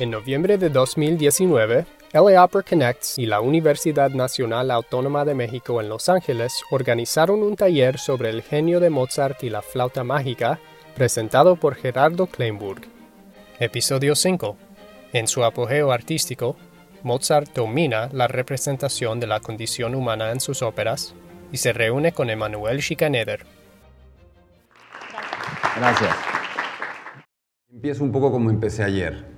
En noviembre de 2019, LA Opera Connects y la Universidad Nacional Autónoma de México en Los Ángeles organizaron un taller sobre el genio de Mozart y la flauta mágica, presentado por Gerardo Kleinburg. Episodio 5. En su apogeo artístico, Mozart domina la representación de la condición humana en sus óperas y se reúne con Emanuel Schikaneder. Gracias. Empiezo un poco como empecé ayer.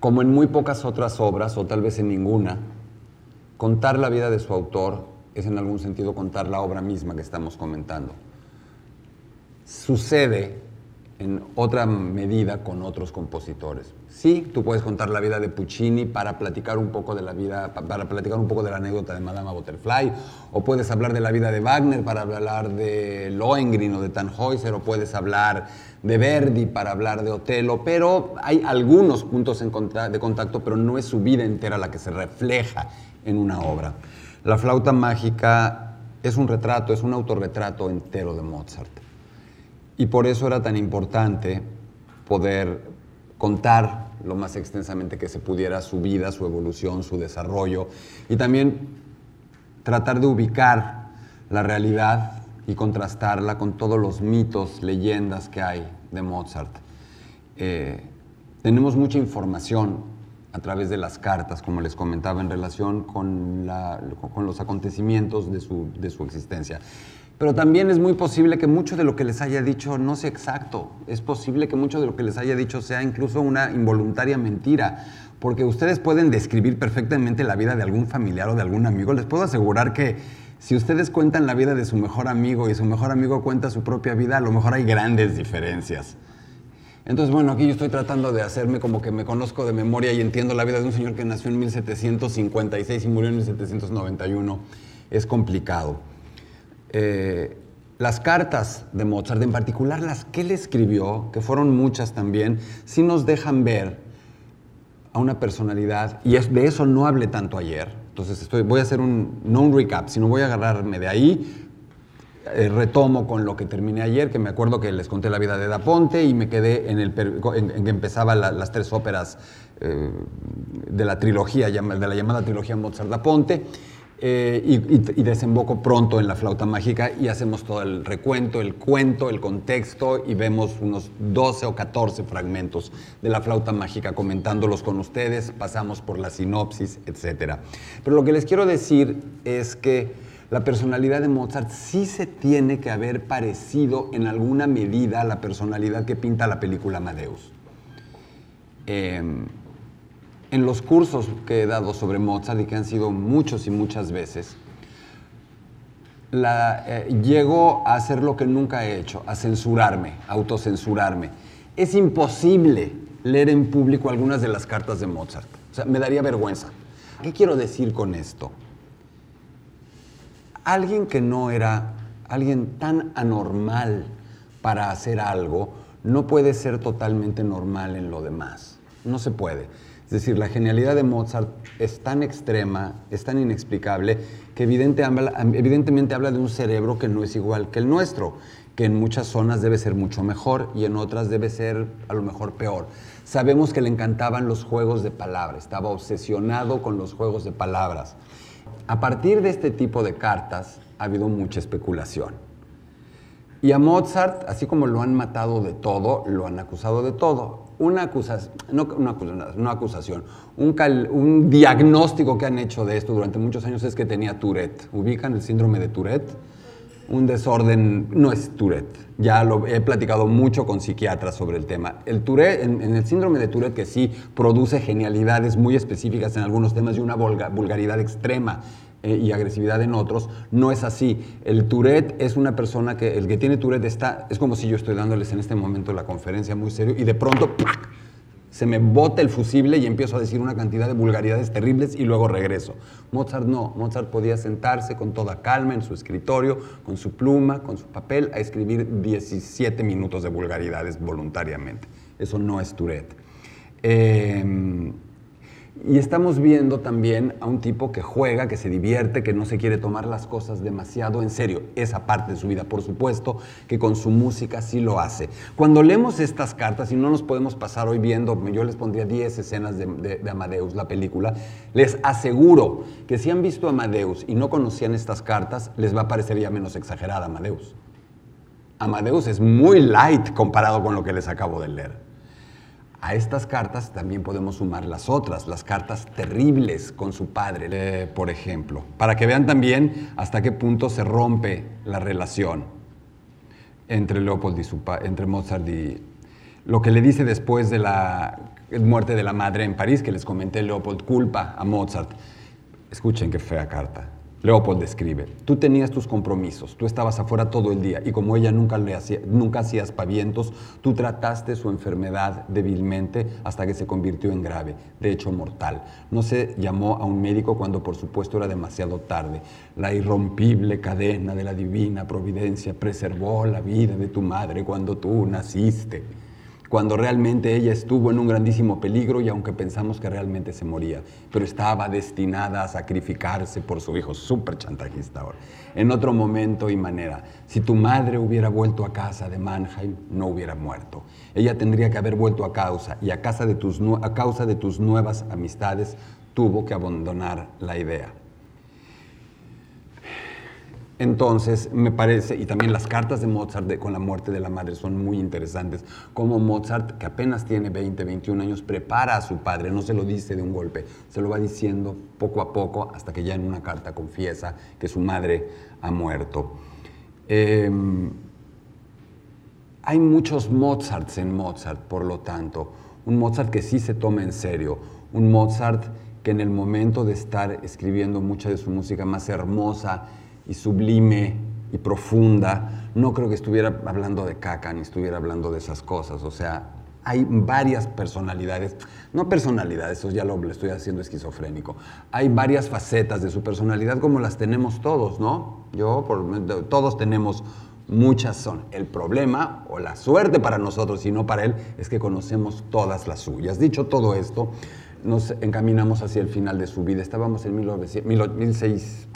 Como en muy pocas otras obras, o tal vez en ninguna, contar la vida de su autor es en algún sentido contar la obra misma que estamos comentando. Sucede en otra medida con otros compositores. Sí, tú puedes contar la vida de Puccini para platicar un poco de la vida, para platicar un poco de la anécdota de Madame Butterfly, o puedes hablar de la vida de Wagner para hablar de Lohengrin o de Tannhäuser, o puedes hablar de Verdi para hablar de Otelo, pero hay algunos puntos de contacto, pero no es su vida entera la que se refleja en una obra. La flauta mágica es un retrato, es un autorretrato entero de Mozart. Y por eso era tan importante poder contar lo más extensamente que se pudiera su vida, su evolución, su desarrollo y también tratar de ubicar la realidad y contrastarla con todos los mitos, leyendas que hay de Mozart. Eh, tenemos mucha información a través de las cartas, como les comentaba, en relación con, los acontecimientos de su existencia. Pero también es muy posible que mucho de lo que les haya dicho no sea exacto. Es posible que mucho de lo que les haya dicho sea incluso una involuntaria mentira. Porque ustedes pueden describir perfectamente la vida de algún familiar o de algún amigo. Les puedo asegurar que si ustedes cuentan la vida de su mejor amigo y su mejor amigo cuenta su propia vida, a lo mejor hay grandes diferencias. Entonces, bueno, aquí yo estoy tratando de hacerme como que me conozco de memoria y entiendo la vida de un señor que nació en 1756 y murió en 1791. Es complicado. Eh, las cartas de Mozart, en particular las que él escribió, que fueron muchas también, sí nos dejan ver a una personalidad, y de eso no hablé tanto ayer, entonces estoy, voy a hacer un, no un recap, sino voy a agarrarme de ahí, eh, retomo con lo que terminé ayer, que me acuerdo que les conté la vida de Da Ponte y me quedé en, el, en, que empezaba las tres óperas eh, de la trilogía, de la llamada trilogía Mozart-Da Ponte. Eh, y, desemboco pronto en la flauta mágica y hacemos todo el recuento, el cuento, el contexto y vemos unos 12 o 14 fragmentos de la flauta mágica comentándolos con ustedes, pasamos por la sinopsis, etc. Pero lo que les quiero decir es que la personalidad de Mozart sí se tiene que haber parecido en alguna medida a la personalidad que pinta la película Amadeus. Em, en los cursos que he dado sobre Mozart y que han sido muchos y muchas veces, eh, llego a hacer lo que nunca he hecho, a censurarme, autocensurarme. Es imposible leer en público algunas de las cartas de Mozart. O sea, me daría vergüenza. ¿Qué quiero decir con esto? Alguien que no era alguien tan anormal para hacer algo, no puede ser totalmente normal en lo demás. No se puede. Es decir, la genialidad de Mozart es tan extrema, es tan inexplicable, que evidentemente habla de un cerebro que no es igual que el nuestro, que en muchas zonas debe ser mucho mejor y en otras debe ser a lo mejor peor. Sabemos que le encantaban los juegos de palabras, estaba obsesionado con los juegos de palabras. A partir de este tipo de cartas ha habido mucha especulación. Y a Mozart, así como lo han matado de todo, lo han acusado de todo una acusación, no una acusación, un, un, diagnóstico que han hecho de esto durante muchos años es que tenía Tourette. ¿Ubican el síndrome de Tourette? Un desorden, no es Tourette. Ya lo he platicado mucho con psiquiatras sobre el tema. El Tourette, en, el síndrome de Tourette, que sí produce genialidades muy específicas en algunos temas y una vulgaridad extrema y agresividad en otros, no es así. El Tourette es una persona que, el que tiene Tourette está, es como si yo estoy dándoles en este momento la conferencia muy serio y de pronto se me bota el fusible y empiezo a decir una cantidad de vulgaridades terribles y luego regreso. Mozart no, Mozart podía sentarse con toda calma en su escritorio, con su pluma, con su papel, a escribir 17 minutos de vulgaridades voluntariamente. Eso no es Tourette. Eh, Y estamos viendo también a un tipo que juega, que se divierte, que no se quiere tomar las cosas demasiado en serio. Esa parte de su vida, por supuesto, que con su música sí lo hace. Cuando leemos estas cartas, y no nos podemos pasar hoy viendo, yo les pondría 10 escenas de, Amadeus, la película, les aseguro que si han visto Amadeus y no conocían estas cartas, les va a parecer ya menos exagerada Amadeus. Amadeus es muy light comparado con lo que les acabo de leer. A estas cartas también podemos sumar las otras, las cartas terribles con su padre, eh, por ejemplo, para que vean también hasta qué punto se rompe la relación entre Leopold y su entre Mozart y lo que le dice después de la muerte de la madre en París, que les comenté, Leopold culpa a Mozart. Escuchen qué fea carta. Leopold describe, tú tenías tus compromisos, tú estabas afuera todo el día y como ella nunca, le hacía, nunca hacía aspavientos, tú trataste su enfermedad débilmente hasta que se convirtió en grave, de hecho mortal. No se llamó a un médico cuando por supuesto era demasiado tarde. La irrompible cadena de la divina providencia preservó la vida de tu madre cuando tú naciste cuando realmente ella estuvo en un grandísimo peligro y aunque pensamos que realmente se moría, pero estaba destinada a sacrificarse por su hijo, súper chantajista ahora. En otro momento y manera, si tu madre hubiera vuelto a casa de Mannheim, no hubiera muerto. Ella tendría que haber vuelto a causa y a, casa de tus, a causa de tus nuevas amistades tuvo que abandonar la idea. Entonces, me parece, y también las cartas de Mozart con la muerte de la madre son muy interesantes, como Mozart, que apenas tiene 20, 21 años, prepara a su padre, no se lo dice de un golpe, se lo va diciendo poco a poco hasta que ya en una carta confiesa que su madre ha muerto. Em, hay muchos Mozarts en Mozart, por lo tanto, un Mozart que sí se toma en serio, un Mozart que en el momento de estar escribiendo mucha de su música más hermosa, y sublime y profunda, no creo que estuviera hablando de caca ni estuviera hablando de esas cosas. O sea, hay varias personalidades, no personalidades, eso ya lo, estoy haciendo esquizofrénico. Hay varias facetas de su personalidad como las tenemos todos, ¿no? Yo, todos tenemos muchas son. El problema o la suerte para nosotros y no para él es que conocemos todas las suyas. Dicho todo esto, nos encaminamos hacia el final de su vida. Estábamos en 1600,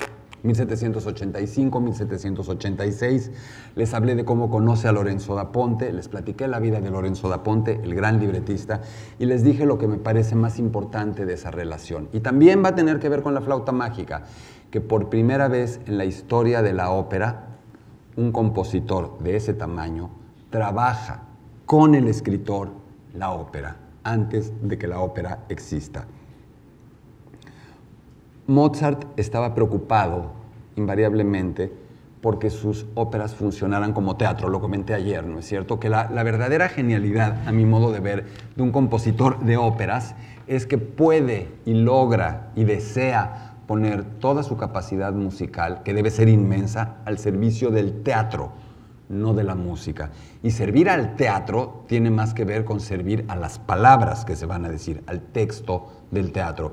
1785, 1786. Les hablé de cómo conoce a Lorenzo da Ponte, les platiqué la vida de Lorenzo da Ponte, el gran libretista, y les dije lo que me parece más importante de esa relación. Y también va a tener que ver con la flauta mágica, que por primera vez en la historia de la ópera, un compositor de ese tamaño trabaja con el escritor la ópera, antes de que la ópera exista. Mozart estaba preocupado invariablemente porque sus óperas funcionaran como teatro, lo comenté ayer, ¿no es cierto? Que la, verdadera genialidad, a mi modo de ver, de un compositor de óperas es que puede y logra y desea poner toda su capacidad musical, que debe ser inmensa, al servicio del teatro, no de la música. Y servir al teatro tiene más que ver con servir a las palabras que se van a decir, al texto del teatro.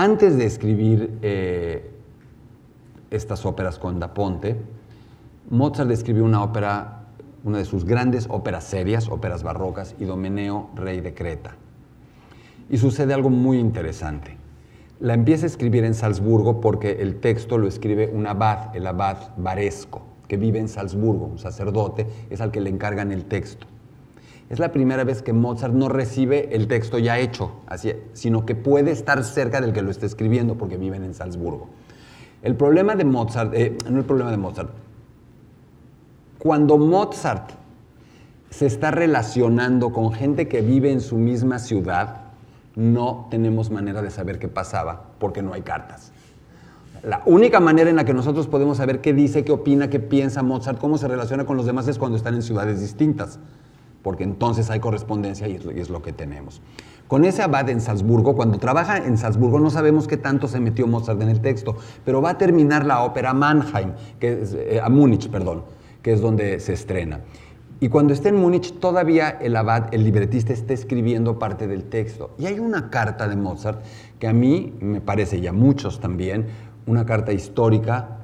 Antes de escribir eh, estas óperas con Da Ponte, Mozart escribió una ópera, una de sus grandes óperas serias, óperas barrocas, Idomeneo, rey de Creta. Y sucede algo muy interesante. La empieza a escribir en Salzburgo porque el texto lo escribe un abad, el abad Varesco, que vive en Salzburgo, un sacerdote, es al que le encargan el texto. Es la primera vez que Mozart no recibe el texto ya hecho, así, sino que puede estar cerca del que lo está escribiendo porque viven en Salzburgo. El problema de Mozart, eh, no el problema de Mozart, cuando Mozart se está relacionando con gente que vive en su misma ciudad, no tenemos manera de saber qué pasaba porque no hay cartas. La única manera en la que nosotros podemos saber qué dice, qué opina, qué piensa Mozart, cómo se relaciona con los demás es cuando están en ciudades distintas porque entonces hay correspondencia y es, lo, que tenemos. Con ese abad en Salzburgo, cuando trabaja en Salzburgo, no sabemos qué tanto se metió Mozart en el texto, pero va a terminar la ópera Mannheim, que es, eh, a Múnich, perdón, que es donde se estrena. Y cuando está en Múnich, todavía el abad, el libretista, está escribiendo parte del texto. Y hay una carta de Mozart que a mí me parece, y a muchos también, una carta histórica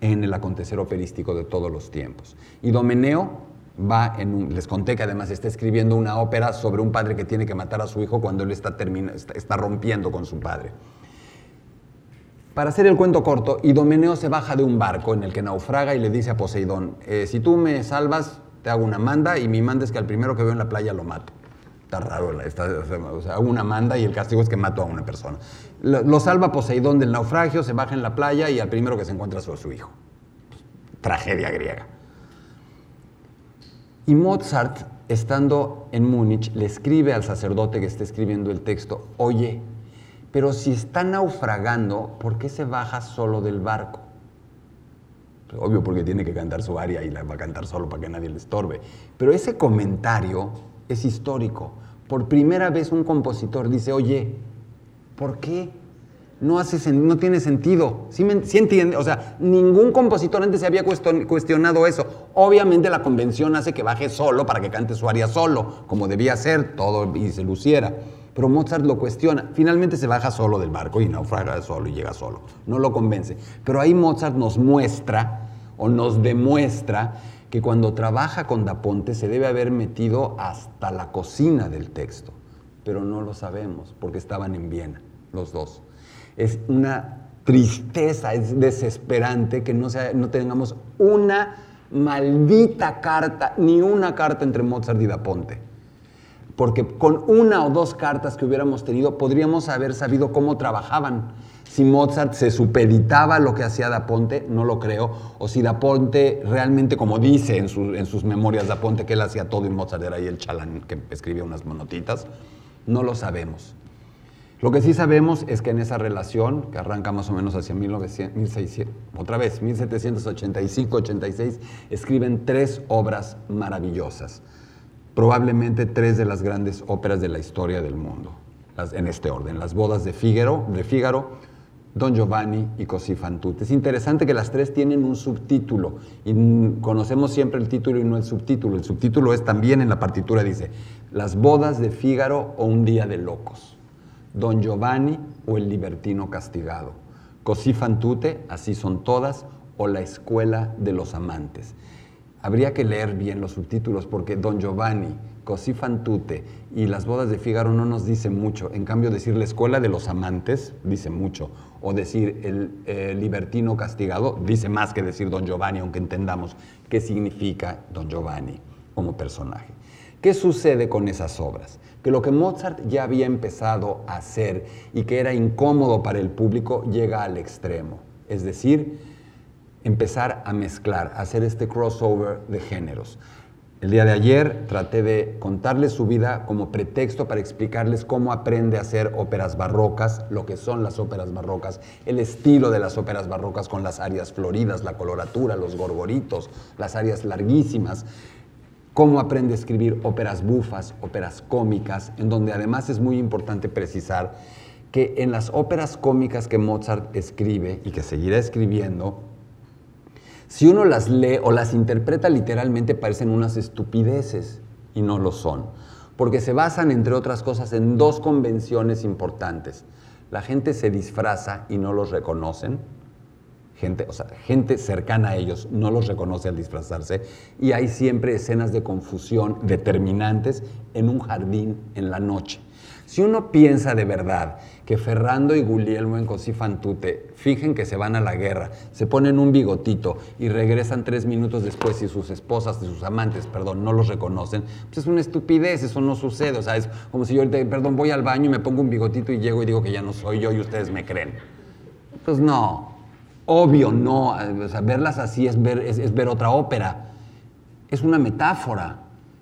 en el acontecer operístico de todos los tiempos. Y Domeneo va en un, les conté que además está escribiendo una ópera sobre un padre que tiene que matar a su hijo cuando él está, está, rompiendo con su padre. Para hacer el cuento corto, Idomeneo se baja de un barco en el que naufraga y le dice a Poseidón, eh, si tú me salvas, te hago una manda y mi manda es que al primero que veo en la playa lo mato. Está raro, está, o sea, hago una manda y el castigo es que mato a una persona. Lo, salva Poseidón del naufragio, se baja en la playa y al primero que se encuentra es su hijo. Tragedia griega. Y Mozart, estando en Múnich, le escribe al sacerdote que está escribiendo el texto, oye, pero si está naufragando, ¿por qué se baja solo del barco? Obvio porque tiene que cantar su aria y la va a cantar solo para que nadie le estorbe. Pero ese comentario es histórico. Por primera vez un compositor dice, oye, ¿por qué? No, hace, no tiene sentido. ¿Sí, entiende? O sea, ningún compositor antes se había cuestionado eso. Obviamente la convención hace que baje solo para que cante su aria solo, como debía ser todo y se luciera. Pero Mozart lo cuestiona. Finalmente se baja solo del barco y naufraga solo y llega solo. No lo convence. Pero ahí Mozart nos muestra o nos demuestra que cuando trabaja con Da Ponte se debe haber metido hasta la cocina del texto. Pero no lo sabemos porque estaban en Viena los dos es una tristeza, es desesperante que no, no tengamos una maldita carta, ni una carta entre Mozart y Da Ponte. Porque con una o dos cartas que hubiéramos tenido, podríamos haber sabido cómo trabajaban. Si Mozart se supeditaba lo que hacía Da Ponte, no lo creo. O si Da Ponte realmente, como dice en, en sus memorias Da Ponte, que él hacía todo y Mozart era ahí el chalán que escribía unas monotitas, no lo sabemos. Lo que sí sabemos es que en esa relación, que arranca más o menos hacia 1600, otra vez, 1785-86, escriben tres obras maravillosas, probablemente tres de las grandes óperas de la historia del mundo, en este orden, Las bodas de Fígaro, de Fígaro Don Giovanni y Così fan tutte. Es interesante que las tres tienen un subtítulo y conocemos siempre el título y no el subtítulo. El subtítulo es también en la partitura, dice, Las bodas de Fígaro o un día de locos. Don Giovanni o El libertino castigado. Così fan tutte, así son todas, o La escuela de los amantes. Habría que leer bien los subtítulos porque Don Giovanni, Così fan tutte y Las bodas de Fígaro no nos dice mucho. En cambio, decir La escuela de los amantes dice mucho. O decir El libertino castigado dice más que decir Don Giovanni, aunque entendamos qué significa Don Giovanni como personaje. ¿Qué sucede con esas obras? que lo que Mozart ya había empezado a hacer y que era incómodo para el público llega al extremo. Es decir, empezar a mezclar, a hacer este crossover de géneros. El día de ayer traté de contarles su vida como pretexto para explicarles cómo aprende a hacer óperas barrocas, lo que son las óperas barrocas, el estilo de las óperas barrocas con las áreas floridas, la coloratura, los gorgoritos, las áreas larguísimas, cómo aprende a escribir óperas bufas, óperas cómicas, en donde además es muy importante precisar que en las óperas cómicas que Mozart escribe y que seguirá escribiendo, si uno las lee o las interpreta literalmente parecen unas estupideces y no lo son, porque se basan, entre otras cosas, en dos convenciones importantes. La gente se disfraza y no los reconocen, gente, o sea, gente cercana a ellos no los reconoce al disfrazarse y hay siempre escenas de confusión determinantes en un jardín en la noche. Si uno piensa de verdad que Ferrando y Guglielmo en Così fan tutte fijen que se van a la guerra, se ponen un bigotito y regresan tres minutos después y sus esposas, sus amantes, perdón, no los reconocen, pues es una estupidez, eso no sucede. O sea, es como si yo ahorita, perdón, voy al baño y me pongo un bigotito y llego y digo que ya no soy yo y ustedes me creen. Pues no, Obvio, no. verlas así es ver, es, ver otra ópera. Es una metáfora.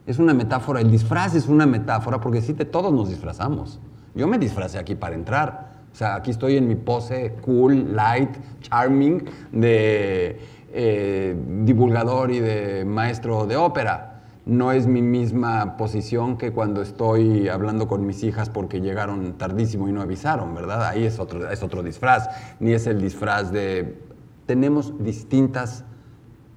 Es una metáfora. El disfraz es una metáfora porque sí, te, todos nos disfrazamos. Yo me disfracé aquí para entrar. O sea, aquí estoy en mi pose cool, light, charming de eh, divulgador y de maestro de ópera no es mi misma posición que cuando estoy hablando con mis hijas porque llegaron tardísimo y no avisaron, ¿verdad? Ahí es otro, es otro disfraz, ni es el disfraz de... Tenemos distintas,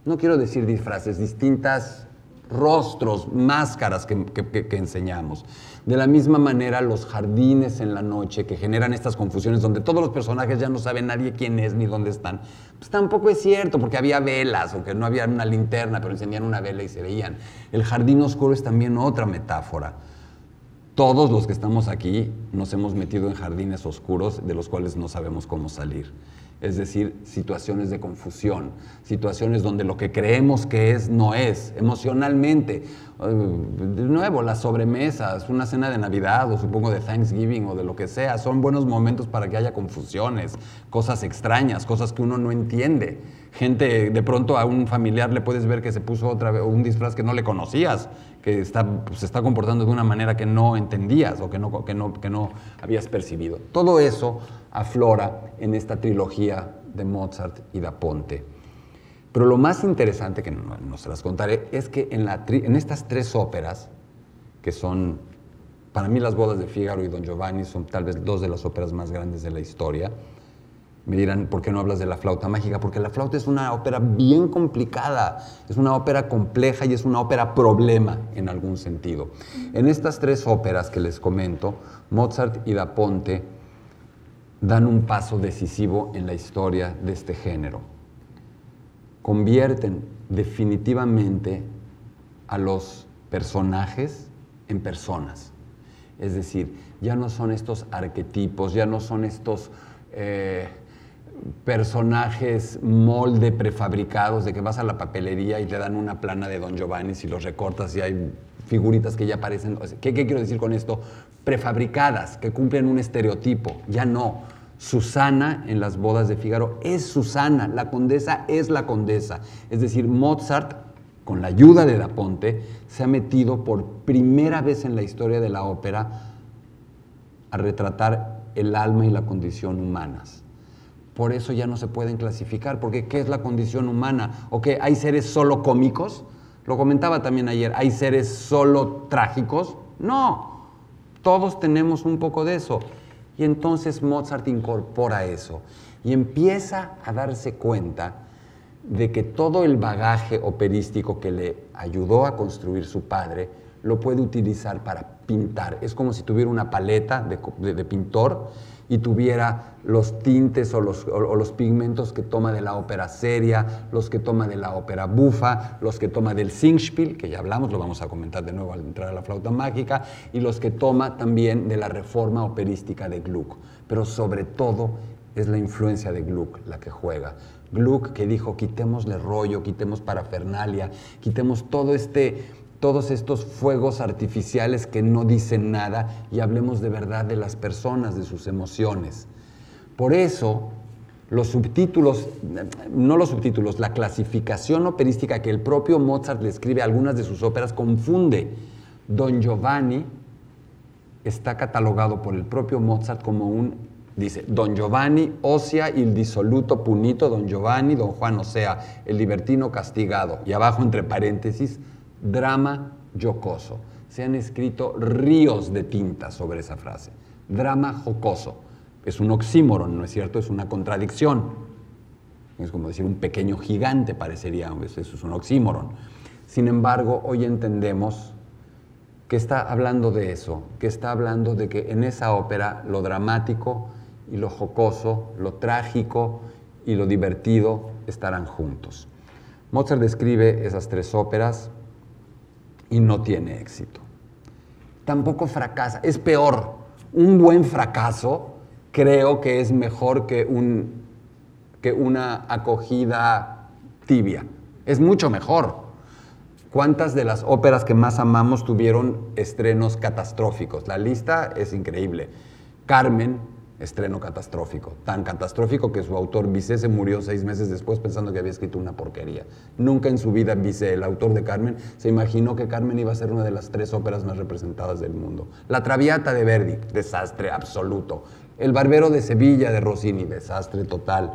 no quiero decir disfraces, distintas rostros, máscaras que, enseñamos. De la misma manera, los jardines en la noche que generan estas confusiones donde todos los personajes ya no saben nadie quién es ni dónde están, pues tampoco es cierto, porque había velas o que no había una linterna, pero encendían una vela y se veían. El jardín oscuro es también otra metáfora. Todos los que estamos aquí nos hemos metido en jardines oscuros de los cuales no sabemos cómo salir es decir, situaciones de confusión, situaciones donde lo que creemos que es no es, emocionalmente. De nuevo, las sobremesas, una cena de Navidad o supongo de Thanksgiving o de lo que sea, son buenos momentos para que haya confusiones, cosas extrañas, cosas que uno no entiende. Gente, de pronto a un familiar le puedes ver que se puso otra vez un disfraz que no le conocías, que está, se está comportando de una manera que no entendías o que no, que no, que no habías percibido. Todo eso aflora en esta trilogía de Mozart y da Ponte. Pero lo más interesante, que no, se las contaré, es que en, en estas tres óperas, que son, para mí las bodas de Fígaro y Don Giovanni son tal vez dos de las óperas más grandes de la historia, me dirán, ¿por qué no hablas de la flauta mágica? Porque la flauta es una ópera bien complicada, es una ópera compleja y es una ópera problema en algún sentido. En estas tres óperas que les comento, Mozart y Da Ponte dan un paso decisivo en la historia de este género. Convierten definitivamente a los personajes en personas. Es decir, ya no son estos arquetipos, ya no son estos... Eh, personajes molde prefabricados de que vas a la papelería y te dan una plana de Don Giovanni y los recortas y hay figuritas que ya aparecen. ¿Qué, ¿Qué, quiero decir con esto? Prefabricadas, que cumplen un estereotipo. Ya no. Susana en las bodas de Fígaro es Susana, la condesa es la condesa. Es decir, Mozart, con la ayuda de Da Ponte, se ha metido por primera vez en la historia de la ópera a retratar el alma y la condición humanas por eso ya no se pueden clasificar, porque ¿qué es la condición humana? ¿O qué? ¿Hay seres solo cómicos? Lo comentaba también ayer, ¿hay seres solo trágicos? No, todos tenemos un poco de eso. Y entonces Mozart incorpora eso y empieza a darse cuenta de que todo el bagaje operístico que le ayudó a construir su padre lo puede utilizar para pintar. Es como si tuviera una paleta de, pintor y tuviera los tintes o los, los, pigmentos que toma de la ópera seria, los que toma de la ópera bufa, los que toma del Singspiel, que ya hablamos, lo vamos a comentar de nuevo al entrar a la flauta mágica, y los que toma también de la reforma operística de Gluck. Pero sobre todo es la influencia de Gluck la que juega. Gluck que dijo, quitémosle rollo, quitemos parafernalia, quitemos todo este todos estos fuegos artificiales que no dicen nada y hablemos de verdad de las personas, de sus emociones. Por eso, los subtítulos, no los subtítulos, la clasificación operística que el propio Mozart le escribe a algunas de sus óperas confunde. Don Giovanni está catalogado por el propio Mozart como un, dice, Don Giovanni, Osia, il disoluto punito, Don Giovanni, Don Juan, o sea, el libertino castigado. Y abajo, entre paréntesis, drama jocoso. Se han escrito ríos de tinta sobre esa frase. Drama jocoso. Es un oxímoron, ¿no es cierto? Es una contradicción. Es como decir un pequeño gigante, parecería. Eso es un oxímoron. Sin embargo, hoy entendemos que está hablando de eso, que está hablando de que en esa ópera lo dramático y lo jocoso, lo trágico y lo divertido estarán juntos. Mozart describe esas tres óperas y no tiene éxito. Tampoco fracasa, es peor. Un buen fracaso creo que es mejor que, un, que una acogida tibia. Es mucho mejor. ¿Cuántas de las óperas que más amamos tuvieron estrenos catastróficos? La lista es increíble. Carmen, estreno catastrófico, tan catastrófico que su autor Bizet se murió seis meses después pensando que había escrito una porquería. Nunca en su vida Bizet, el autor de Carmen, se imaginó que Carmen iba a ser una de las tres óperas más representadas del mundo. La Traviata de Verdi, desastre absoluto. El Barbero de Sevilla de Rossini, desastre total.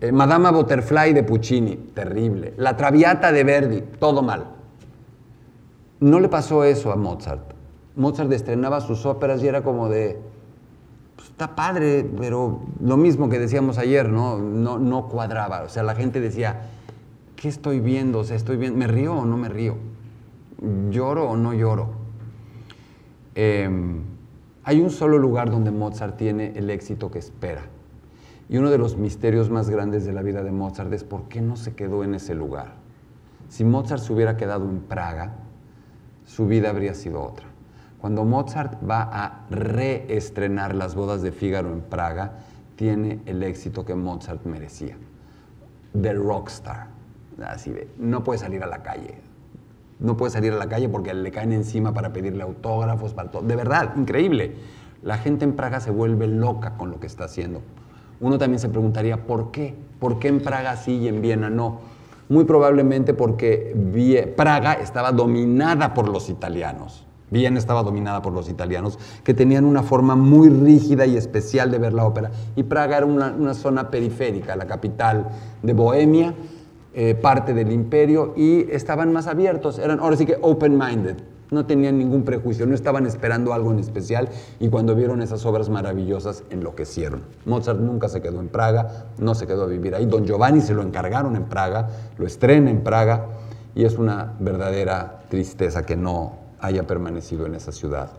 Eh, Madama Butterfly de Puccini, terrible. La Traviata de Verdi, todo mal. No le pasó eso a Mozart. Mozart estrenaba sus óperas y era como de, está padre, pero lo mismo que decíamos ayer, ¿no? No, no cuadraba. O sea, la gente decía, ¿qué estoy viendo? O estoy viendo, ¿me río o no me río? ¿lloro o no lloro? Em, hay un solo lugar donde Mozart tiene el éxito que espera. Y uno de los misterios más grandes de la vida de Mozart es por qué no se quedó en ese lugar. Si Mozart se hubiera quedado en Praga, su vida habría sido otra. Cuando Mozart va a reestrenar las bodas de Fígaro en Praga, tiene el éxito que Mozart merecía. The Rockstar. Así de, no puede salir a la calle. No puede salir a la calle porque le caen encima para pedirle autógrafos, para todo. De verdad, increíble. La gente en Praga se vuelve loca con lo que está haciendo. Uno también se preguntaría, ¿por qué? ¿Por qué en Praga sí y en Viena no? Muy probablemente porque Praga estaba dominada por los italianos. Viena estaba dominada por los italianos, que tenían una forma muy rígida y especial de ver la ópera. Y Praga era una, zona periférica, la capital de Bohemia, eh, parte del imperio, y estaban más abiertos, eran ahora sí que open-minded, no tenían ningún prejuicio, no estaban esperando algo en especial, y cuando vieron esas obras maravillosas, enloquecieron. Mozart nunca se quedó en Praga, no se quedó a vivir ahí. Don Giovanni se lo encargaron en Praga, lo estrena en Praga, y es una verdadera tristeza que no haya permanecido en esa ciudad.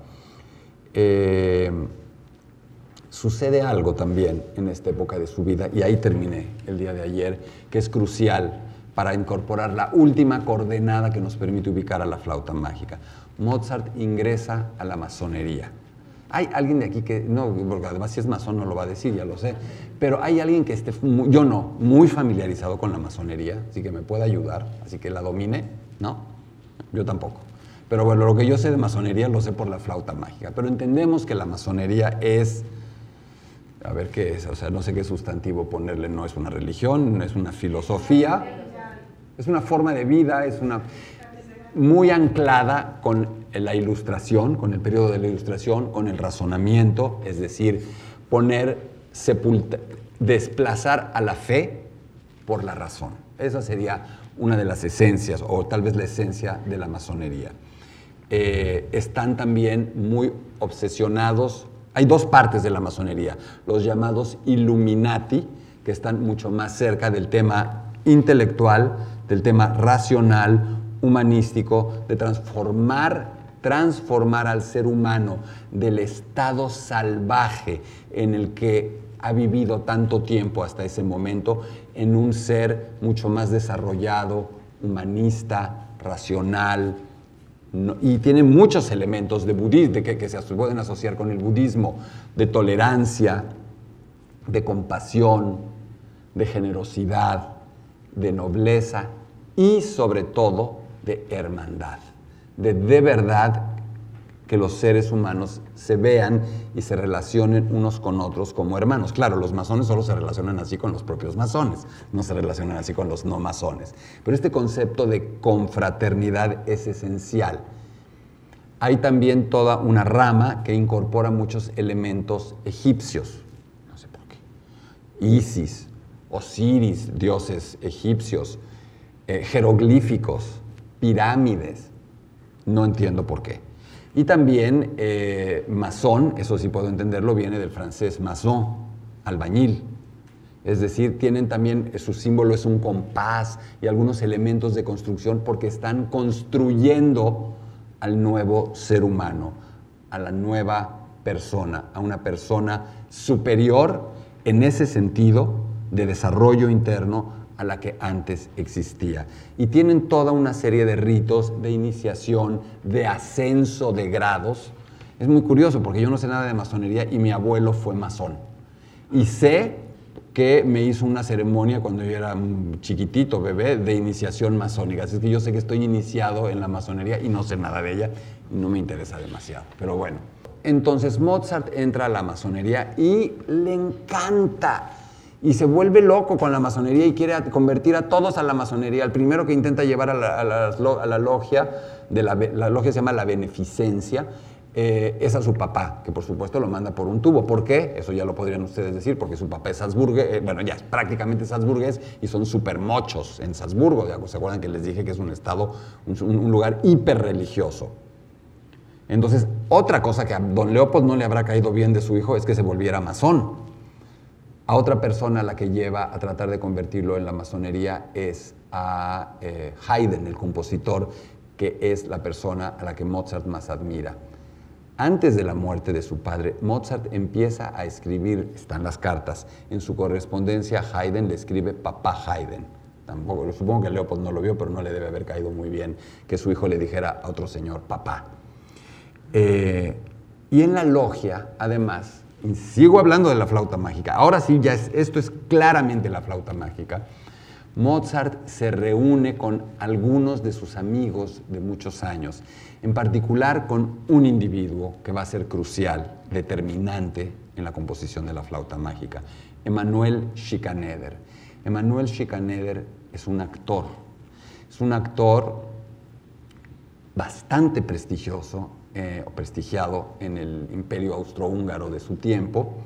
Eh, sucede algo también en esta época de su vida, y ahí terminé el día de ayer, que es crucial para incorporar la última coordenada que nos permite ubicar a la flauta mágica. Mozart ingresa a la masonería. Hay alguien de aquí que, no, porque además si es masón no lo va a decir, ya lo sé, pero hay alguien que esté, yo no, muy familiarizado con la masonería, así que me puede ayudar, así que la domine, ¿no? Yo tampoco. Pero bueno, lo que yo sé de masonería lo sé por la flauta mágica. Pero entendemos que la masonería es, a ver qué es, o sea, no sé qué sustantivo ponerle, no es una religión, no es una filosofía, es una forma de vida, es una muy anclada con la ilustración, con el periodo de la ilustración, con el razonamiento, es decir, poner, sepultar, desplazar a la fe por la razón. Esa sería una de las esencias, o tal vez la esencia de la masonería. Eh, están también muy obsesionados. Hay dos partes de la masonería, los llamados Illuminati, que están mucho más cerca del tema intelectual, del tema racional, humanístico, de transformar, transformar al ser humano del estado salvaje en el que ha vivido tanto tiempo hasta ese momento en un ser mucho más desarrollado, humanista, racional, y tiene muchos elementos de que, que se pueden asociar con el budismo, de tolerancia, de compasión, de generosidad, de nobleza y sobre todo de hermandad, de de verdad que los seres humanos se vean y se relacionen unos con otros como hermanos. Claro, los masones solo se relacionan así con los propios masones, no se relacionan así con los no masones. Pero este concepto de confraternidad es esencial. Hay también toda una rama que incorpora muchos elementos egipcios, no sé por qué. Isis, Osiris, dioses egipcios, eh, jeroglíficos, pirámides, no entiendo por qué. Y también eh, masón, eso sí puedo entenderlo, viene del francés maçon, albañil. Es decir, tienen también, su símbolo es un compás y algunos elementos de construcción porque están construyendo al nuevo ser humano, a la nueva persona, a una persona superior en ese sentido de desarrollo interno a la que antes existía. Y tienen toda una serie de ritos de iniciación, de ascenso de grados. Es muy curioso porque yo no sé nada de masonería y mi abuelo fue masón. Y sé que me hizo una ceremonia cuando yo era chiquitito, bebé, de iniciación masónica. Así que yo sé que estoy iniciado en la masonería y no sé nada de ella no me interesa demasiado. Pero bueno. Entonces Mozart entra a la masonería y le encanta y se vuelve loco con la masonería y quiere convertir a todos a la masonería. El primero que intenta llevar a la, logia, de la, logia se llama la beneficencia, eh, es a su papá, que por supuesto lo manda por un tubo. ¿Por qué? Eso ya lo podrían ustedes decir, porque su papá es Salzburgues, eh, bueno, ya es prácticamente Salzburgues y son súper mochos en Salzburgo. ¿Se acuerdan que les dije que es un estado, un, un lugar hiper religioso? Entonces, otra cosa que a don Leopold no le habrá caído bien de su hijo es que se volviera masón. A otra persona la que lleva a tratar de convertirlo en la masonería es a eh, Haydn, el compositor, que es la persona a la que Mozart más admira. Antes de la muerte de su padre, Mozart empieza a escribir, están las cartas, en su correspondencia Haydn le escribe papá Haydn. Tampoco, supongo que Leopold no lo vio, pero no le debe haber caído muy bien que su hijo le dijera a otro señor papá. Eh, y en la logia, además, y sigo hablando de la flauta mágica, ahora sí, ya esto es claramente la flauta mágica, Mozart se reúne con algunos de sus amigos de muchos años, en particular con un individuo que va a ser crucial, determinante en la composición de la flauta mágica, Emanuel Schikaneder. Emanuel Schikaneder es un actor, es un actor bastante prestigioso eh, o prestigiado en el imperio austrohúngaro de su tiempo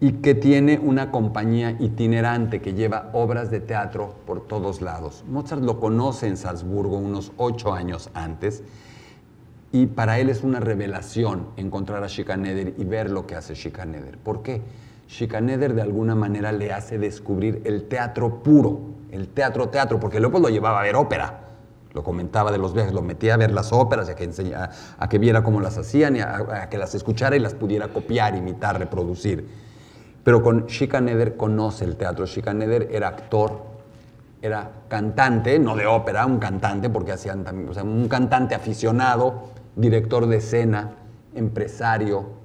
y que tiene una compañía itinerante que lleva obras de teatro por todos lados. Mozart lo conoce en Salzburgo unos ocho años antes y para él es una revelación encontrar a Schikaneder y ver lo que hace Schikaneder. ¿Por qué? Schikaneder de alguna manera le hace descubrir el teatro puro, el teatro teatro, porque luego lo llevaba a ver ópera. Lo comentaba de los viajes, lo metía a ver las óperas a que, a que viera cómo las hacían y a, que las escuchara y las pudiera copiar, imitar, reproducir. Pero con Schikaneder conoce el teatro. Schikaneder era actor, era cantante, no de ópera, un cantante, porque hacían también, o sea, un cantante aficionado, director de escena, empresario,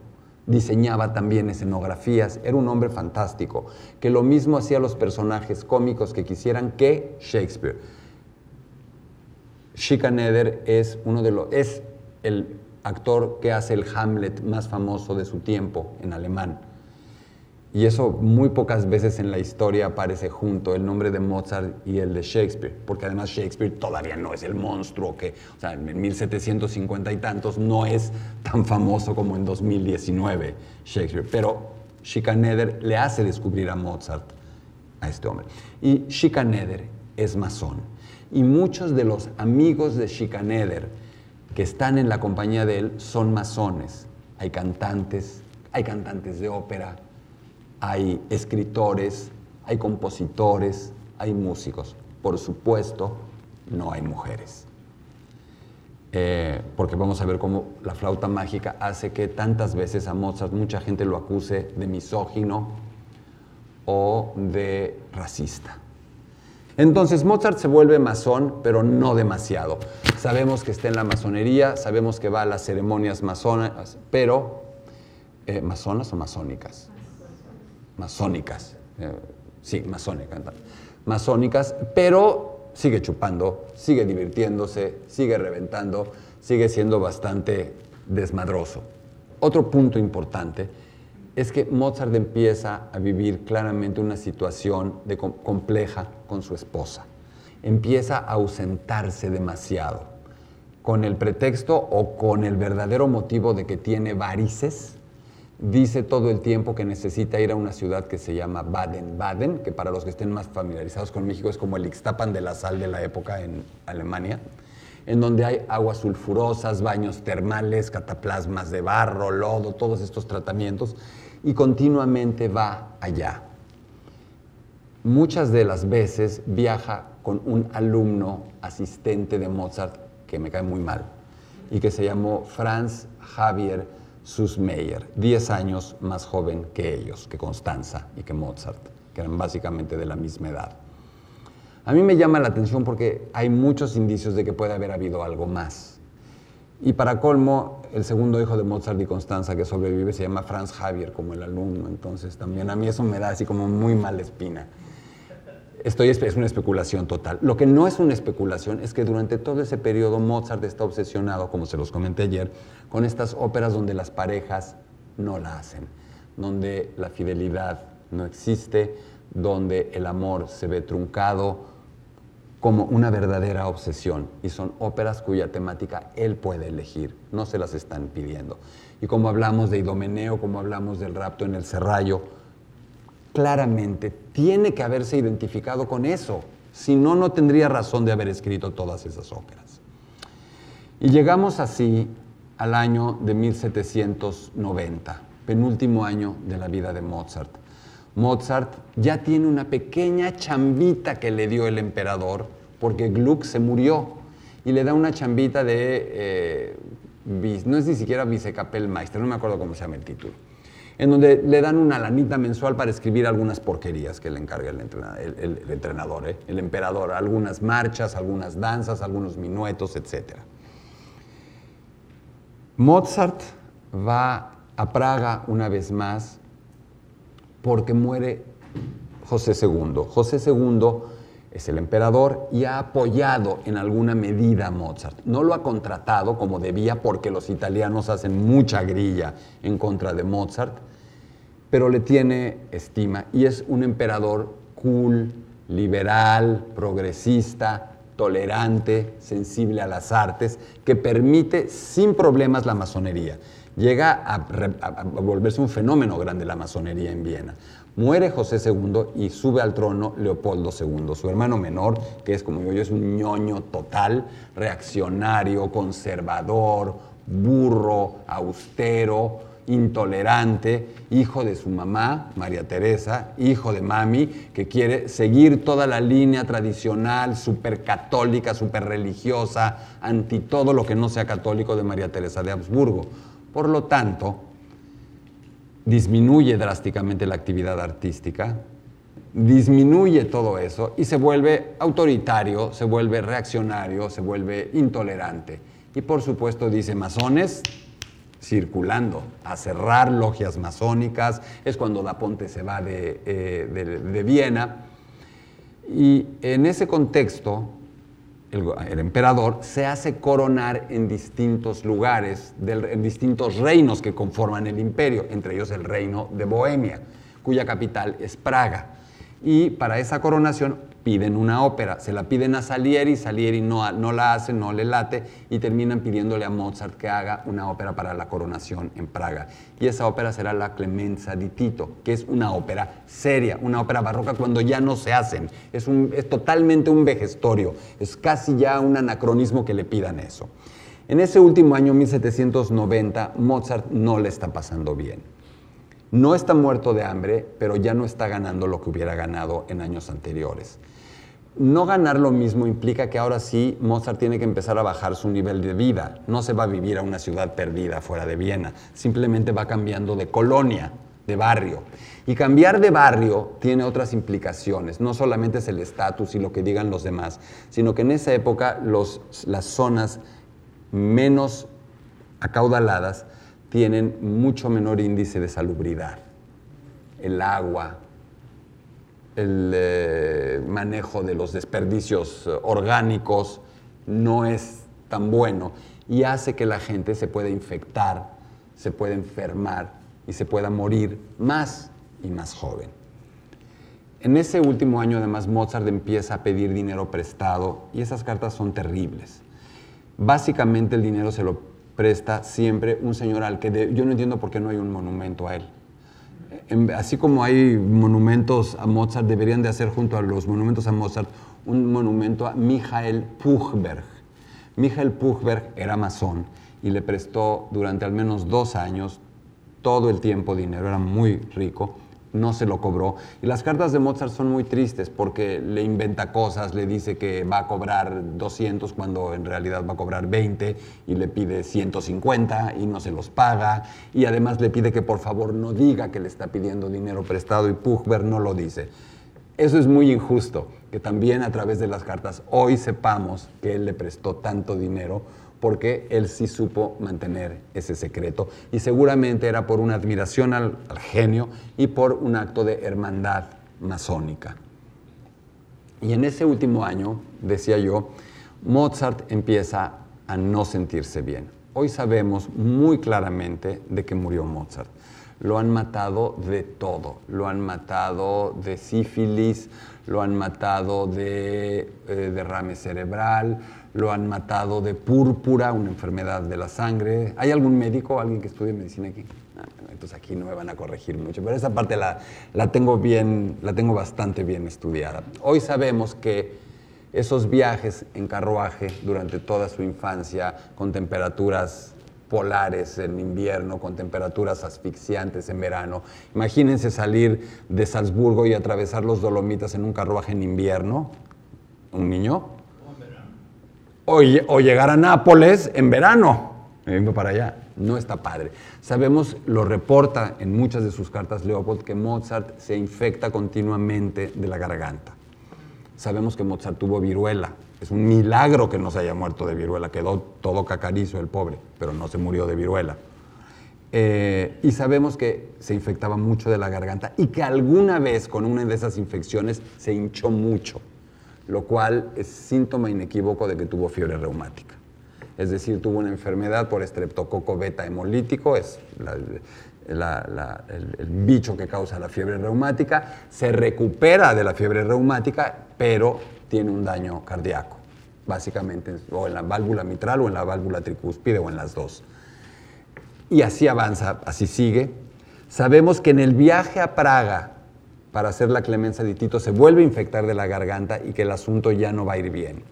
diseñaba también escenografías, era un hombre fantástico, que lo mismo hacía los personajes cómicos que quisieran que Shakespeare. Schikaneder es uno de los es el actor que hace el Hamlet más famoso de su tiempo en alemán. Y eso muy pocas veces en la historia aparece junto, el nombre de Mozart y el de Shakespeare, porque además Shakespeare todavía no es el monstruo que, o sea, en 1750 y tantos no es tan famoso como en 2019 Shakespeare, pero Schikaneder le hace descubrir a Mozart a este hombre. Y Schikaneder es masón. Y muchos de los amigos de Schikaneder que están en la compañía de él son masones. Hay cantantes, hay cantantes de ópera, hay escritores, hay compositores, hay músicos. Por supuesto, no hay mujeres. Eh, porque vamos a ver cómo la flauta mágica hace que tantas veces a Mozart mucha gente lo acuse de misógino o de racista. Entonces Mozart se vuelve masón, pero no demasiado. Sabemos que está en la masonería, sabemos que va a las ceremonias masonas, pero eh, masonas o masónicas masónicas, eh, sí, masónicas, masónicas, pero sigue chupando, sigue divirtiéndose, sigue reventando, sigue siendo bastante desmadroso. Otro punto importante es que Mozart empieza a vivir claramente una situación compleja con su esposa. Empieza a ausentarse demasiado, con el pretexto o con el verdadero motivo de que tiene varices, dice todo el tiempo que necesita ir a una ciudad que se llama Baden-Baden, que para los que estén más familiarizados con México es como el Ixtapan de la sal de la época en Alemania, en donde hay aguas sulfurosas, baños termales, cataplasmas de barro, lodo, todos estos tratamientos, y continuamente va allá. Muchas de las veces viaja con un alumno asistente de Mozart que me cae muy mal y que se llamó Franz Javier Meyer, 10 años más joven que ellos, que Constanza y que Mozart, que eran básicamente de la misma edad. A mí me llama la atención porque hay muchos indicios de que puede haber habido algo más. Y para colmo, el segundo hijo de Mozart y Constanza que sobrevive se llama Franz Javier, como el alumno. Entonces también a mí eso me da así como muy mala espina. Estoy, es una especulación total. Lo que no es una especulación es que durante todo ese periodo Mozart está obsesionado, como se los comenté ayer, con estas óperas donde las parejas no la hacen, donde la fidelidad no existe, donde el amor se ve truncado como una verdadera obsesión. Y son óperas cuya temática él puede elegir, no se las están pidiendo. Y como hablamos de Idomeneo, como hablamos del rapto en el Serrallo, claramente tiene que haberse identificado con eso. Si no, no tendría razón de haber escrito todas esas óperas. Y llegamos así al año de 1790, penúltimo año de la vida de Mozart. Mozart ya tiene una pequeña chambita que le dio el emperador porque Gluck se murió y le da una chambita de, eh, no es ni siquiera vicecapelmeister, no me acuerdo cómo se llama el título, en donde le dan una lanita mensual para escribir algunas porquerías que le encarga el entrenador, el, entrenador ¿eh? el emperador, algunas marchas, algunas danzas, algunos minuetos, etc. Mozart va a Praga una vez más porque muere José II. José II es el emperador y ha apoyado en alguna medida a Mozart. No lo ha contratado como debía porque los italianos hacen mucha grilla en contra de Mozart, pero le tiene estima y es un emperador cool, liberal, progresista, tolerante, sensible a las artes, que permite sin problemas la masonería. Llega a, volverse un fenómeno grande la masonería en Viena. Muere José II y sube al trono Leopoldo II, su hermano menor, que es como digo yo, es un ñoño total, reaccionario, conservador, burro, austero, intolerante, hijo de su mamá, María Teresa, hijo de mami, que quiere seguir toda la línea tradicional, súper católica, súper religiosa, anti todo lo que no sea católico de María Teresa de Habsburgo. Por lo tanto, disminuye drásticamente la actividad artística, disminuye todo eso y se vuelve autoritario, se vuelve reaccionario, se vuelve intolerante. Y por supuesto dice masones circulando, a cerrar logias masónicas, es cuando Da Ponte se va de, eh, de Viena. Y en ese contexto, el, emperador se hace coronar en distintos lugares, en distintos reinos que conforman el imperio, entre ellos el reino de Bohemia, cuya capital es Praga. Y para esa coronación piden una ópera, se la piden a Salieri, Salieri no, la hace, no le late y terminan pidiéndole a Mozart que haga una ópera para la coronación en Praga. Y esa ópera será la Clemenza di Tito, que es una ópera seria, una ópera barroca cuando ya no se hacen. Es, es totalmente un vejestorio, es casi ya un anacronismo que le pidan eso. En ese último año, 1790, Mozart no le está pasando bien. No está muerto de hambre, pero ya no está ganando lo que hubiera ganado en años anteriores no ganar lo mismo implica que ahora sí Mozart tiene que empezar a bajar su nivel de vida. No se va a vivir a una ciudad perdida fuera de Viena, simplemente va cambiando de colonia, de barrio. Y cambiar de barrio tiene otras implicaciones. No solamente es el estatus y lo que digan los demás, sino que en esa época las zonas menos acaudaladas tienen mucho menor índice de salubridad. El agua, el eh, manejo de los desperdicios eh, orgánicos no es tan bueno y hace que la gente se pueda infectar, se pueda enfermar y se pueda morir más y más joven. En ese último año además Mozart empieza a pedir dinero prestado y esas cartas son terribles. Básicamente el dinero se lo presta siempre un señor al que yo no entiendo por qué no hay un monumento a él así como hay monumentos a Mozart, deberían de hacer junto a los monumentos a Mozart un monumento a Michael Puchberg. Michael Puchberg era masón y le prestó durante al menos dos años todo el tiempo dinero, era muy rico no se lo cobró. Y las cartas de Mozart son muy tristes porque le inventa cosas, le dice que va a cobrar 200 cuando en realidad va a cobrar 20 y le pide 150 y no se los paga. Y además le pide que por favor no diga que le está pidiendo dinero prestado y Puchberg no lo dice. Eso es muy injusto, que también a través de las cartas hoy sepamos que él le prestó tanto dinero porque él sí supo mantener ese secreto y seguramente era por una admiración al, genio y por un acto de hermandad masónica. Y en ese último año, decía yo, Mozart empieza a no sentirse bien. Hoy sabemos muy claramente de qué murió Mozart. Lo han matado de todo. Lo han matado de sífilis, lo han matado de eh, derrame cerebral, lo han matado de púrpura, una enfermedad de la sangre. ¿Hay algún médico, alguien que estudie medicina aquí? Ah, entonces aquí no me van a corregir mucho, pero esa parte la, la, tengo bien, la tengo bastante bien estudiada. Hoy sabemos que esos viajes en carruaje durante toda su infancia, con temperaturas polares en invierno, con temperaturas asfixiantes en verano. Imagínense salir de Salzburgo y atravesar los Dolomitas en un carruaje en invierno. ¿Un niño? O, llegar a Nápoles en verano. Me vengo para allá. No está padre. Sabemos, lo reporta en muchas de sus cartas Leopold, que Mozart se infecta continuamente de la garganta. Sabemos que Mozart tuvo viruela. Es un milagro que no se haya muerto de viruela. Quedó todo cacarizo el pobre, pero no se murió de viruela. Eh, y sabemos que se infectaba mucho de la garganta y que alguna vez con una de esas infecciones se hinchó mucho, lo cual es síntoma inequívoco de que tuvo fiebre reumática. Es decir, tuvo una enfermedad por estreptococo beta hemolítico, es el, el, bicho que causa la fiebre reumática, se recupera de la fiebre reumática, pero tiene un daño cardíaco, básicamente, o en la válvula mitral o en la válvula tricúspide o en las dos y así avanza, así sigue. Sabemos que en el viaje a Praga para hacer la clemencia de Tito se vuelve a infectar de la garganta y que el asunto ya no va a ir bien.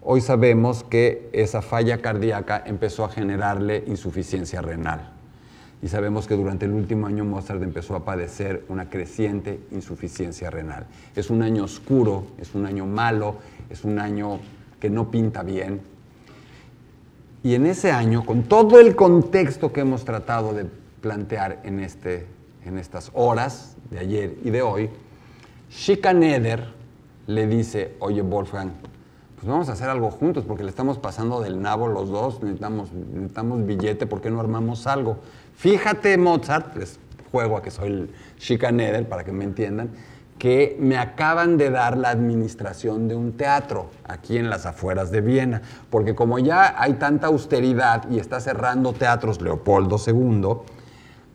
Hoy sabemos que esa falla cardíaca empezó a generarle insuficiencia renal. Y sabemos que durante el último año Mozart empezó a padecer una creciente insuficiencia renal. Es un año oscuro, es un año malo, es un año que no pinta bien, y en ese año, con todo el contexto que hemos tratado de plantear en, este, en estas horas de ayer y de hoy, Schikaneder le dice, oye Wolfgang, pues vamos a hacer algo juntos porque le estamos pasando del nabo los dos, necesitamos, necesitamos billete, ¿por qué no armamos algo? Fíjate Mozart, les juego a que soy el Schikaneder para que me entiendan, que me acaban de dar la administración de un teatro aquí en las afueras de Viena, porque como ya hay tanta austeridad y está cerrando teatros Leopoldo II,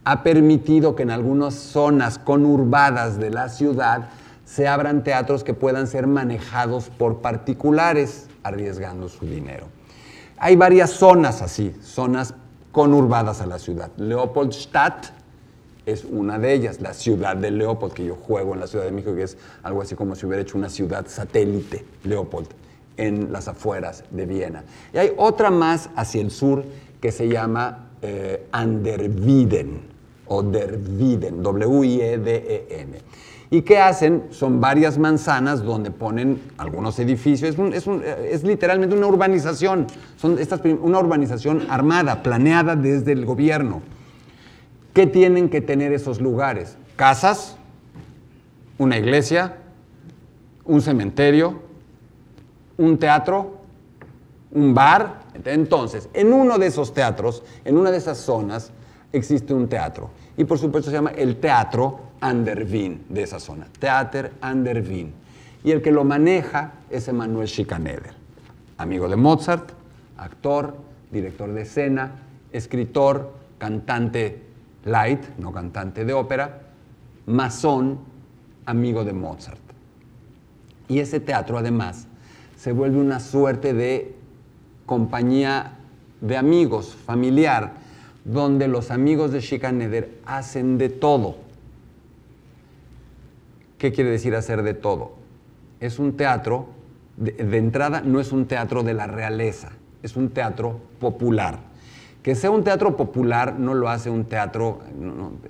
ha permitido que en algunas zonas conurbadas de la ciudad se abran teatros que puedan ser manejados por particulares arriesgando su dinero. Hay varias zonas así, zonas conurbadas a la ciudad. Leopoldstadt, es una de ellas, la ciudad de Leopold, que yo juego en la Ciudad de México, que es algo así como si hubiera hecho una ciudad satélite, Leopold, en las afueras de Viena. Y hay otra más hacia el sur que se llama eh, Anderwiden, o Derwiden, W-I-E-D-E-N. ¿Y qué hacen? Son varias manzanas donde ponen algunos edificios. Es, es, literalmente una urbanización. Son estas, una urbanización armada, planeada desde el gobierno. ¿Qué tienen que tener esos lugares? Casas, una iglesia, un cementerio, un teatro, un bar. Entonces, en uno de esos teatros, en una de esas zonas, existe un teatro. Y por supuesto se llama el Teatro Ander Wien de esa zona. Theater Ander Wien. Y el que lo maneja es Emanuel Schikaneder, amigo de Mozart, actor, director de escena, escritor, cantante Light, no cantante de ópera, masón, amigo de Mozart. Y ese teatro además se vuelve una suerte de compañía de amigos, familiar, donde los amigos de Schikaneder hacen de todo. ¿Qué quiere decir hacer de todo? Es un teatro, de entrada no es un teatro de la realeza, es un teatro popular. Que sea un teatro popular no lo hace un teatro,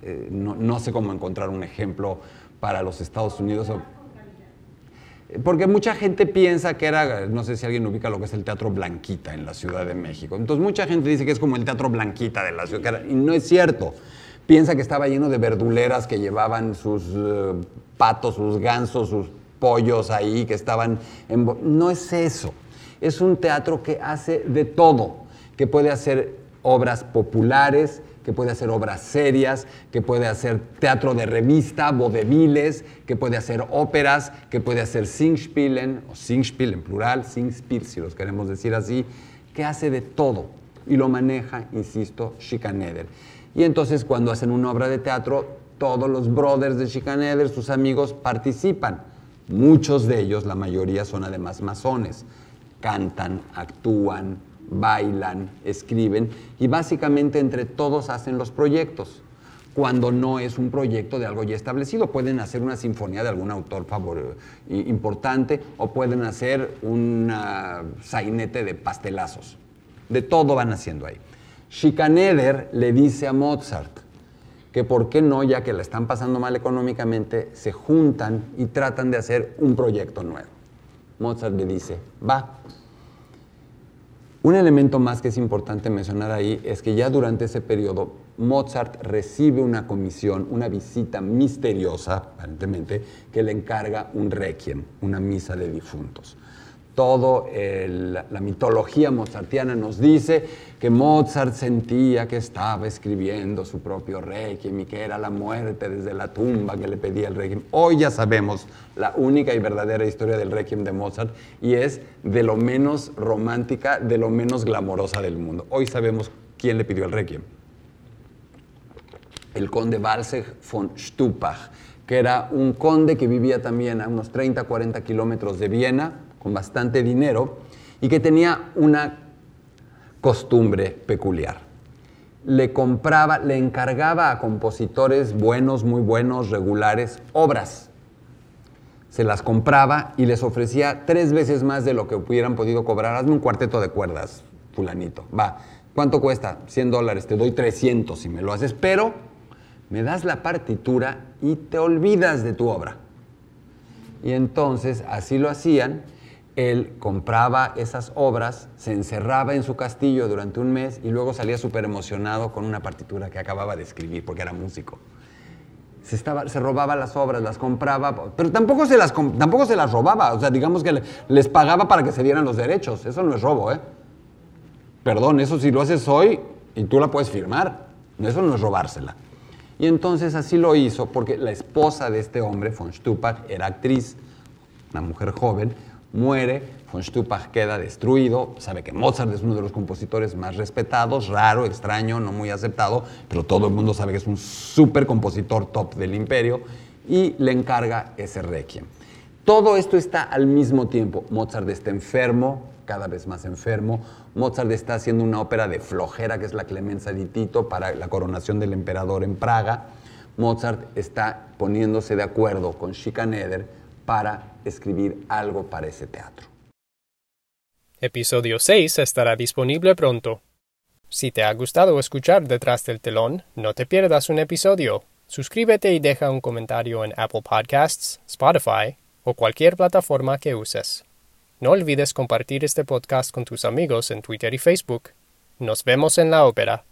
eh, no, sé cómo encontrar un ejemplo para los Estados Unidos. Porque mucha gente piensa que era, no sé si alguien ubica lo que es el Teatro Blanquita en la Ciudad de México. Entonces mucha gente dice que es como el Teatro Blanquita de la ciudad, y no es cierto. Piensa que estaba lleno de verduleras que llevaban sus eh, patos, sus gansos, sus pollos ahí, que estaban en... No es eso. Es un teatro que hace de todo, que puede hacer obras populares, que puede hacer obras serias, que puede hacer teatro de revista, vodevils, que puede hacer óperas, que puede hacer Singspielen, o Singspiel en plural, Singspiel si los queremos decir así, que hace de todo y lo maneja, insisto, Schikaneder. Y entonces cuando hacen una obra de teatro, todos los brothers de Schikaneder, sus amigos, participan. Muchos de ellos, la mayoría son además masones. Cantan, actúan, bailan, escriben y básicamente entre todos hacen los proyectos. Cuando no es un proyecto de algo ya establecido, pueden hacer una sinfonía de algún autor favor, importante o pueden hacer un sainete de pastelazos. De todo van haciendo ahí. Schikaneder le dice a Mozart que por qué no, ya que la están pasando mal económicamente, se juntan y tratan de hacer un proyecto nuevo. Mozart le dice, va, Un elemento más que es importante mencionar ahí es que ya durante ese periodo Mozart recibe una comisión, una visita misteriosa, aparentemente, que le encarga un requiem, una misa de difuntos todo la mitología mozartiana nos dice que Mozart sentía que estaba escribiendo su propio requiem y que era la muerte desde la tumba que le pedía el requiem. Hoy ya sabemos la única y verdadera historia del requiem de Mozart y es de lo menos romántica, de lo menos glamorosa del mundo. Hoy sabemos quién le pidió el requiem. El conde Walsegg von Stupach, que era un conde que vivía también a unos 30, 40 kilómetros de Viena, con bastante dinero y que tenía una costumbre peculiar. Le compraba, le encargaba a compositores buenos, muy buenos, regulares, obras. Se las compraba y les ofrecía tres veces más de lo que hubieran podido cobrar. Hazme un cuarteto de cuerdas, fulanito. Va, ¿cuánto cuesta? 100 dólares, te doy 300 si me lo haces, pero me das la partitura y te olvidas de tu obra. Y entonces así lo hacían él compraba esas obras, se encerraba en su castillo durante un mes y luego salía súper emocionado con una partitura que acababa de escribir porque era músico. Se, estaba, se robaba las obras, las compraba, pero tampoco se las, tampoco se las robaba, o sea, digamos que les pagaba para que se dieran los derechos, eso no es robo, ¿eh? Perdón, eso si lo haces hoy y tú la puedes firmar, eso no es robársela. Y entonces así lo hizo porque la esposa de este hombre, von Stupak, era actriz, una mujer joven, muere, von Stupach queda destruido, sabe que Mozart es uno de los compositores más respetados, raro, extraño, no muy aceptado, pero todo el mundo sabe que es un super compositor top del imperio y le encarga ese requiem. Todo esto está al mismo tiempo. Mozart está enfermo, cada vez más enfermo. Mozart está haciendo una ópera de flojera, que es la Clemenza di Tito, para la coronación del emperador en Praga. Mozart está poniéndose de acuerdo con Schikaneder para escribir algo para ese teatro. Episodio 6 estará disponible pronto. Si te ha gustado escuchar Detrás del telón, no te pierdas un episodio. Suscríbete y deja un comentario en Apple Podcasts, Spotify o cualquier plataforma que uses. No olvides compartir este podcast con tus amigos en Twitter y Facebook. Nos vemos en la ópera.